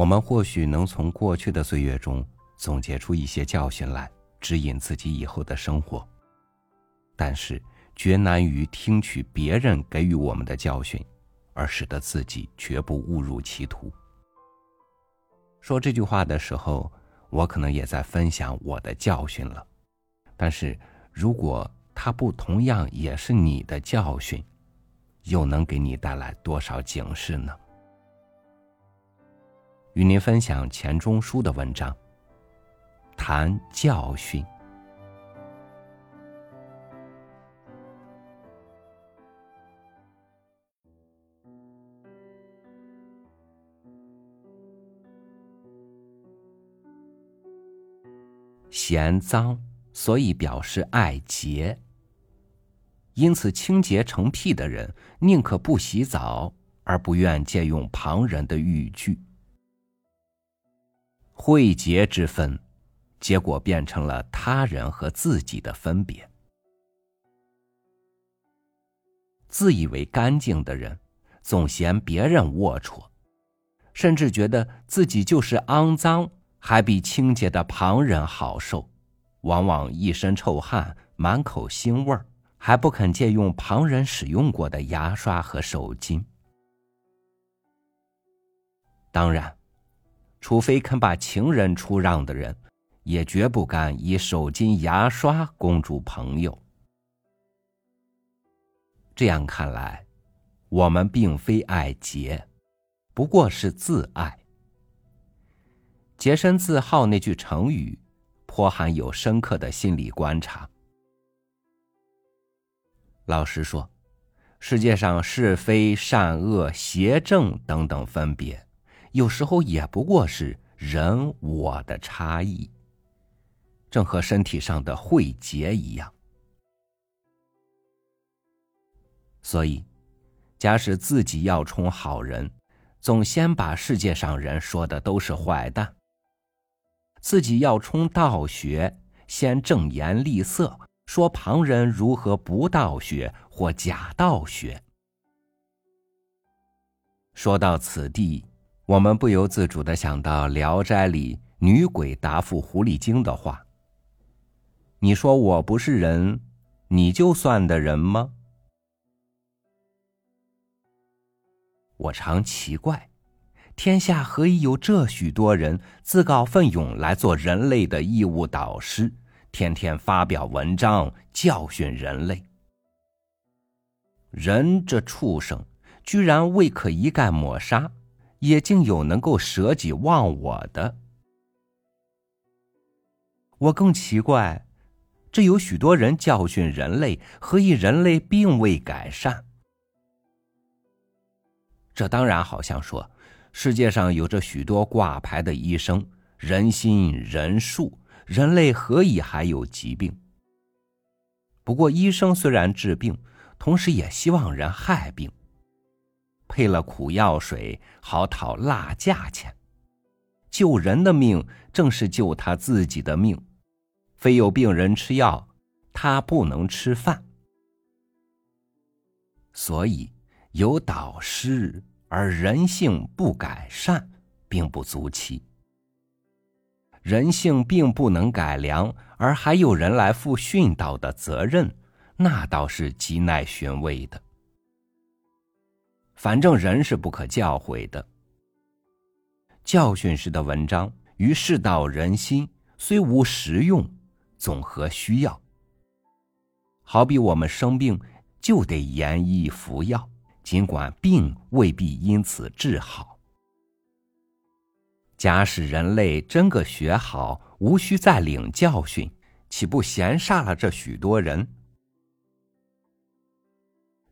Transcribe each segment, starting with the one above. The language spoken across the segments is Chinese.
我们或许能从过去的岁月中总结出一些教训来，指引自己以后的生活。但是，绝难于听取别人给予我们的教训，而使得自己绝不误入歧途。说这句话的时候，我可能也在分享我的教训了。但是，如果它不同样也是你的教训，又能给你带来多少警示呢？与您分享钱钟书的文章，谈教训。嫌脏，所以表示爱洁。因此，清洁成癖的人宁可不洗澡，而不愿借用旁人的浴具。秽洁之分，结果变成了他人和自己的分别。自以为干净的人，总嫌别人龌龊，甚至觉得自己就是肮脏，还比清洁的旁人好受，往往一身臭汗，满口腥味儿，还不肯借用旁人使用过的牙刷和手巾。当然。除非肯把情人出让的人，也绝不敢以手巾、牙刷供住朋友。这样看来，我们并非爱洁，不过是自爱。洁身自好那句成语，颇含有深刻的心理观察。老实说，世界上是非、善恶、邪正等等分别。有时候也不过是人我的差异，正和身体上的慧结一样。所以，假使自己要充好人，总先把世界上人说的都是坏蛋；自己要充道学，先正言厉色，说旁人如何不道学或假道学。说到此地。我们不由自主的想到《聊斋》里女鬼答复狐狸精的话：“你说我不是人，你就算的人吗？”我常奇怪，天下何以有这许多人自告奋勇来做人类的义务导师，天天发表文章教训人类？人这畜生，居然未可一概抹杀。也竟有能够舍己忘我的。我更奇怪，这有许多人教训人类，何以人类并未改善？这当然好像说，世界上有着许多挂牌的医生，人心人术，人类何以还有疾病？不过，医生虽然治病，同时也希望人害病。配了苦药水，好讨辣价钱。救人的命，正是救他自己的命。非有病人吃药，他不能吃饭。所以，有导师而人性不改善，并不足奇。人性并不能改良，而还有人来负训导的责任，那倒是极耐寻味的。反正人是不可教诲的。教训式的文章于世道人心，虽无实用，总合需要。好比我们生病，就得严医服药，尽管病未必因此治好。假使人类真个学好，无需再领教训，岂不闲煞了这许多人？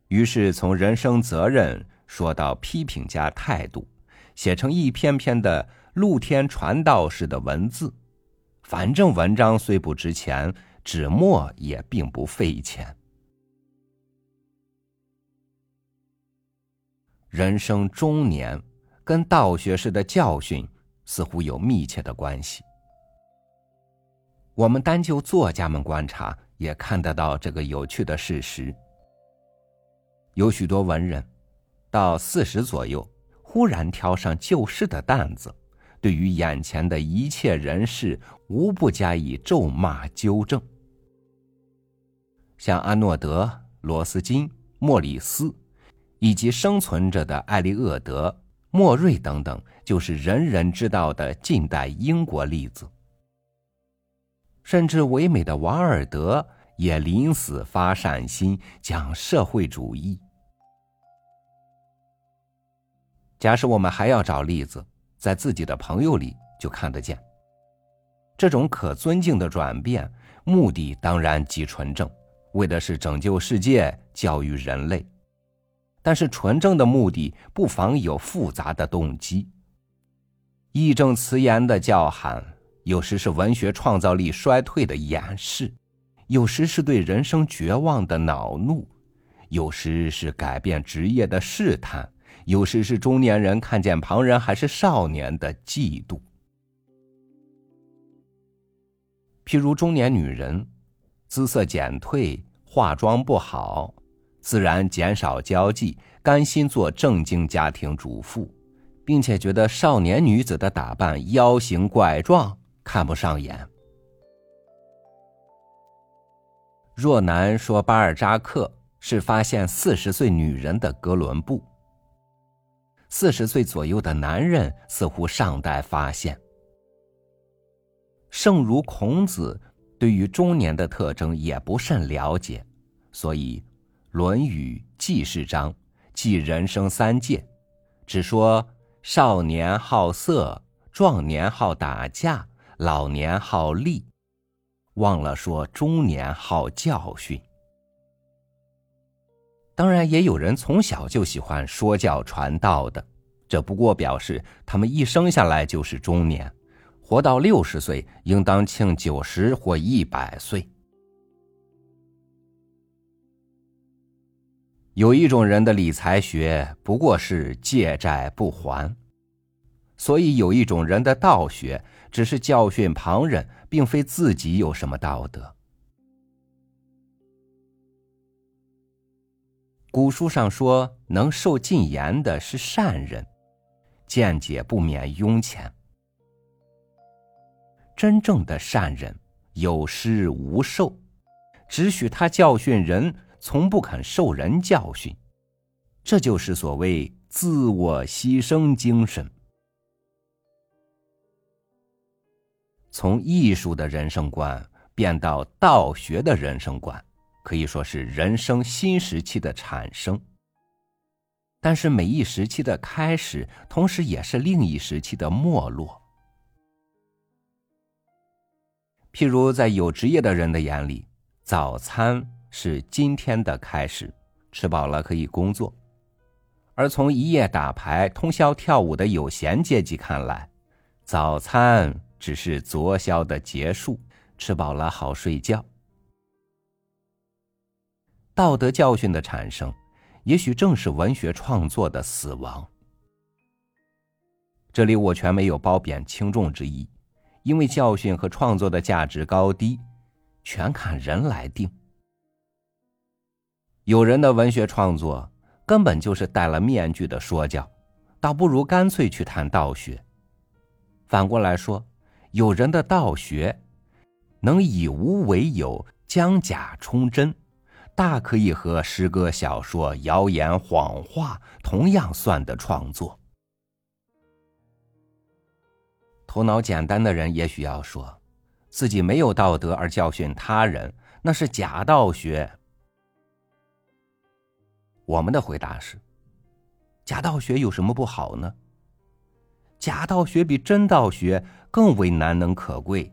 于是从人生责任。说到批评家态度，写成一篇篇的露天传道式的文字，反正文章虽不值钱，纸墨也并不费钱。人生中年跟道学式的教训似乎有密切的关系。我们单就作家们观察，也看得到这个有趣的事实。有许多文人。到四十左右，忽然挑上旧事的担子，对于眼前的一切人事，无不加以咒骂纠正。像阿诺德、罗斯金、莫里斯，以及生存着的艾利厄德、莫瑞等等，就是人人知道的近代英国例子。甚至唯美的瓦尔德也临死发善心，讲社会主义。假使我们还要找例子，在自己的朋友里就看得见。这种可尊敬的转变，目的当然极纯正，为的是拯救世界、教育人类。但是纯正的目的不妨有复杂的动机。义正辞严的叫喊，有时是文学创造力衰退的掩饰，有时是对人生绝望的恼怒，有时是改变职业的试探。有时是中年人看见旁人还是少年的嫉妒，譬如中年女人，姿色减退，化妆不好，自然减少交际，甘心做正经家庭主妇，并且觉得少年女子的打扮妖形怪状，看不上眼。若男说巴尔扎克是发现四十岁女人的哥伦布。四十岁左右的男人似乎尚待发现。圣如孔子对于中年的特征也不甚了解，所以《论语·记事章》记人生三界，只说少年好色，壮年好打架，老年好利，忘了说中年好教训。当然，也有人从小就喜欢说教传道的，这不过表示他们一生下来就是中年，活到六十岁，应当庆九十或一百岁。有一种人的理财学不过是借债不还，所以有一种人的道学只是教训旁人，并非自己有什么道德。古书上说，能受禁言的是善人，见解不免庸浅。真正的善人有施无受，只许他教训人，从不肯受人教训。这就是所谓自我牺牲精神。从艺术的人生观变到道学的人生观。可以说是人生新时期的产生，但是每一时期的开始，同时也是另一时期的没落。譬如在有职业的人的眼里，早餐是今天的开始，吃饱了可以工作；而从一夜打牌、通宵跳舞的有闲阶级看来，早餐只是昨宵的结束，吃饱了好睡觉。道德教训的产生，也许正是文学创作的死亡。这里我全没有褒贬轻重之意，因为教训和创作的价值高低，全看人来定。有人的文学创作根本就是戴了面具的说教，倒不如干脆去谈道学。反过来说，有人的道学，能以无为有，将假充真。大可以和诗歌、小说、谣言、谎话同样算的创作。头脑简单的人也许要说，自己没有道德而教训他人，那是假道学。我们的回答是：假道学有什么不好呢？假道学比真道学更为难能可贵。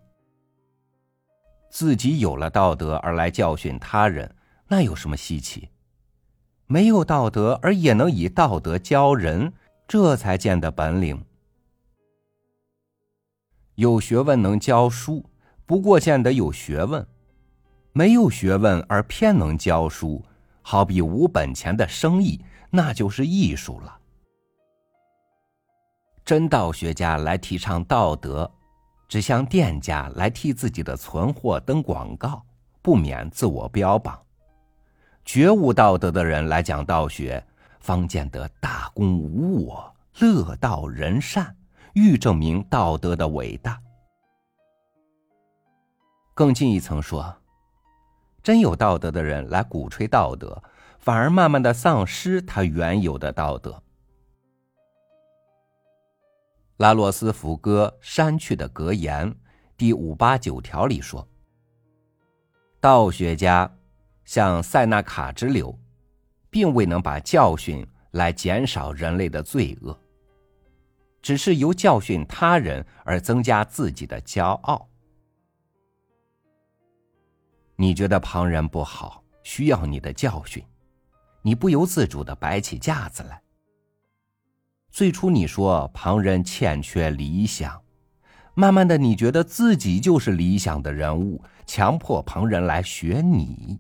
自己有了道德而来教训他人。那有什么稀奇？没有道德而也能以道德教人，这才见得本领。有学问能教书，不过见得有学问；没有学问而偏能教书，好比无本钱的生意，那就是艺术了。真道学家来提倡道德，只像店家来替自己的存货登广告，不免自我标榜。觉悟道德的人来讲道学，方见得大公无我，乐道人善，欲证明道德的伟大。更进一层说，真有道德的人来鼓吹道德，反而慢慢的丧失他原有的道德。拉洛斯福歌删去的格言第五八九条里说：“道学家像塞纳卡之流，并未能把教训来减少人类的罪恶，只是由教训他人而增加自己的骄傲。你觉得旁人不好，需要你的教训，你不由自主的摆起架子来。”最初你说旁人欠缺理想，慢慢的你觉得自己就是理想的人物，强迫旁人来学你。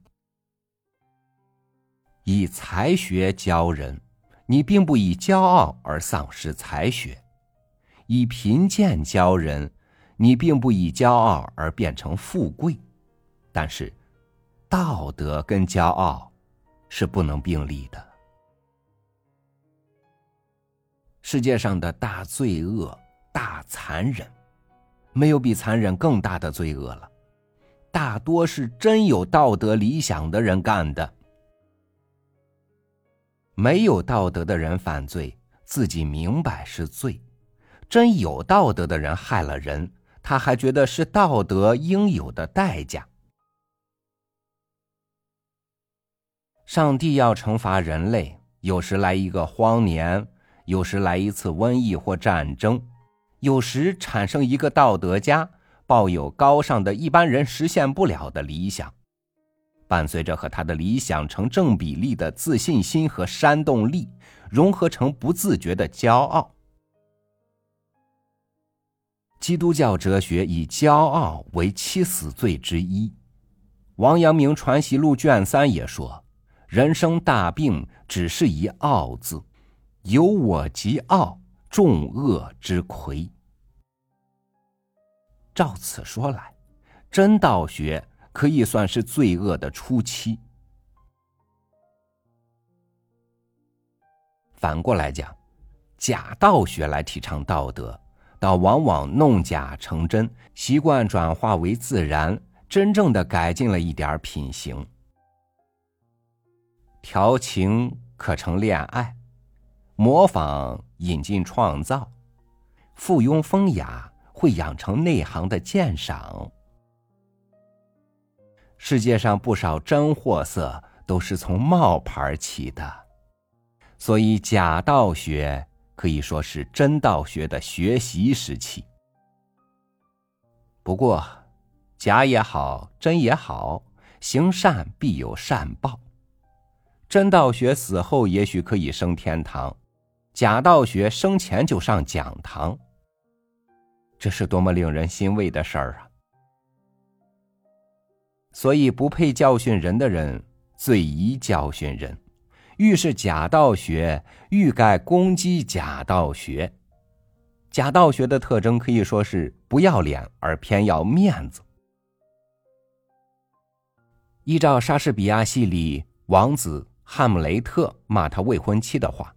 以才学教人，你并不以骄傲而丧失才学；以贫贱教人，你并不以骄傲而变成富贵。但是，道德跟骄傲是不能并立的。世界上的大罪恶、大残忍，没有比残忍更大的罪恶了。大多是真有道德理想的人干的。没有道德的人犯罪，自己明白是罪；真有道德的人害了人，他还觉得是道德应有的代价。上帝要惩罚人类，有时来一个荒年。有时来一次瘟疫或战争，有时产生一个道德家，抱有高尚的一般人实现不了的理想，伴随着和他的理想成正比例的自信心和煽动力，融合成不自觉的骄傲。基督教哲学以骄傲为七死罪之一。王阳明传习录卷三也说：“人生大病，只是一傲字。”有我即傲，众恶之魁。照此说来，真道学可以算是罪恶的初期。反过来讲，假道学来提倡道德，倒往往弄假成真，习惯转化为自然，真正的改进了一点品行。调情可成恋爱。模仿、引进、创造、附庸风雅，会养成内行的鉴赏。世界上不少真货色都是从冒牌起的，所以假道学可以说是真道学的学习时期。不过，假也好，真也好，行善必有善报。真道学死后也许可以升天堂。假道学生前就上讲堂，这是多么令人欣慰的事儿啊！所以，不配教训人的人，最宜教训人；愈是假道学，愈盖攻击假道学。假道学的特征可以说是不要脸，而偏要面子。依照莎士比亚戏里王子汉姆雷特骂他未婚妻的话。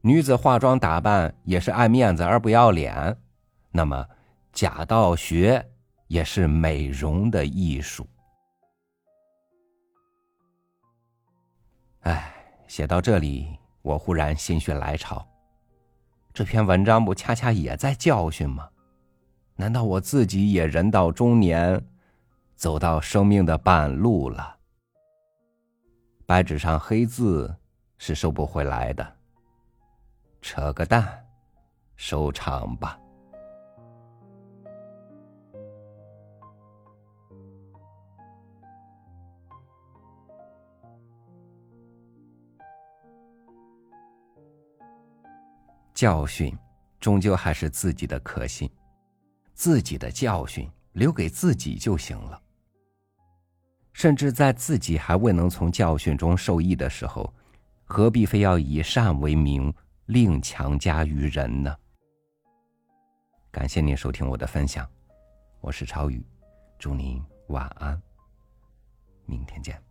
女子化妆打扮也是爱面子而不要脸，那么假道学也是美容的艺术。哎，写到这里，我忽然心血来潮，这篇文章不恰恰也在教训吗？难道我自己也人到中年，走到生命的半路了？白纸上黑字是收不回来的。扯个蛋，收场吧。教训终究还是自己的可信，自己的教训留给自己就行了。甚至在自己还未能从教训中受益的时候，何必非要以善为名？另强加于人呢？感谢您收听我的分享，我是超宇，祝您晚安，明天见。